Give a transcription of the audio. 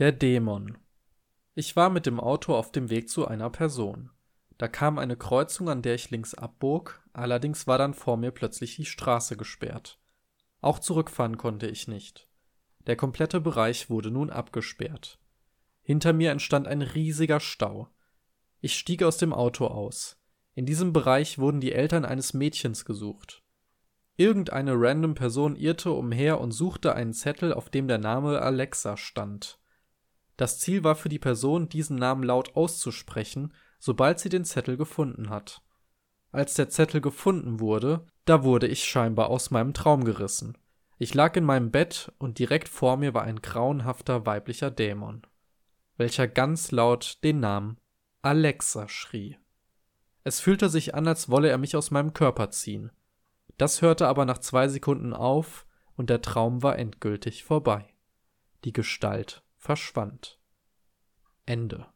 Der Dämon. Ich war mit dem Auto auf dem Weg zu einer Person. Da kam eine Kreuzung, an der ich links abbog, allerdings war dann vor mir plötzlich die Straße gesperrt. Auch zurückfahren konnte ich nicht. Der komplette Bereich wurde nun abgesperrt. Hinter mir entstand ein riesiger Stau. Ich stieg aus dem Auto aus. In diesem Bereich wurden die Eltern eines Mädchens gesucht. Irgendeine random Person irrte umher und suchte einen Zettel, auf dem der Name Alexa stand. Das Ziel war für die Person, diesen Namen laut auszusprechen, sobald sie den Zettel gefunden hat. Als der Zettel gefunden wurde, da wurde ich scheinbar aus meinem Traum gerissen. Ich lag in meinem Bett und direkt vor mir war ein grauenhafter weiblicher Dämon, welcher ganz laut den Namen Alexa schrie. Es fühlte sich an, als wolle er mich aus meinem Körper ziehen. Das hörte aber nach zwei Sekunden auf und der Traum war endgültig vorbei. Die Gestalt verschwand. Ende.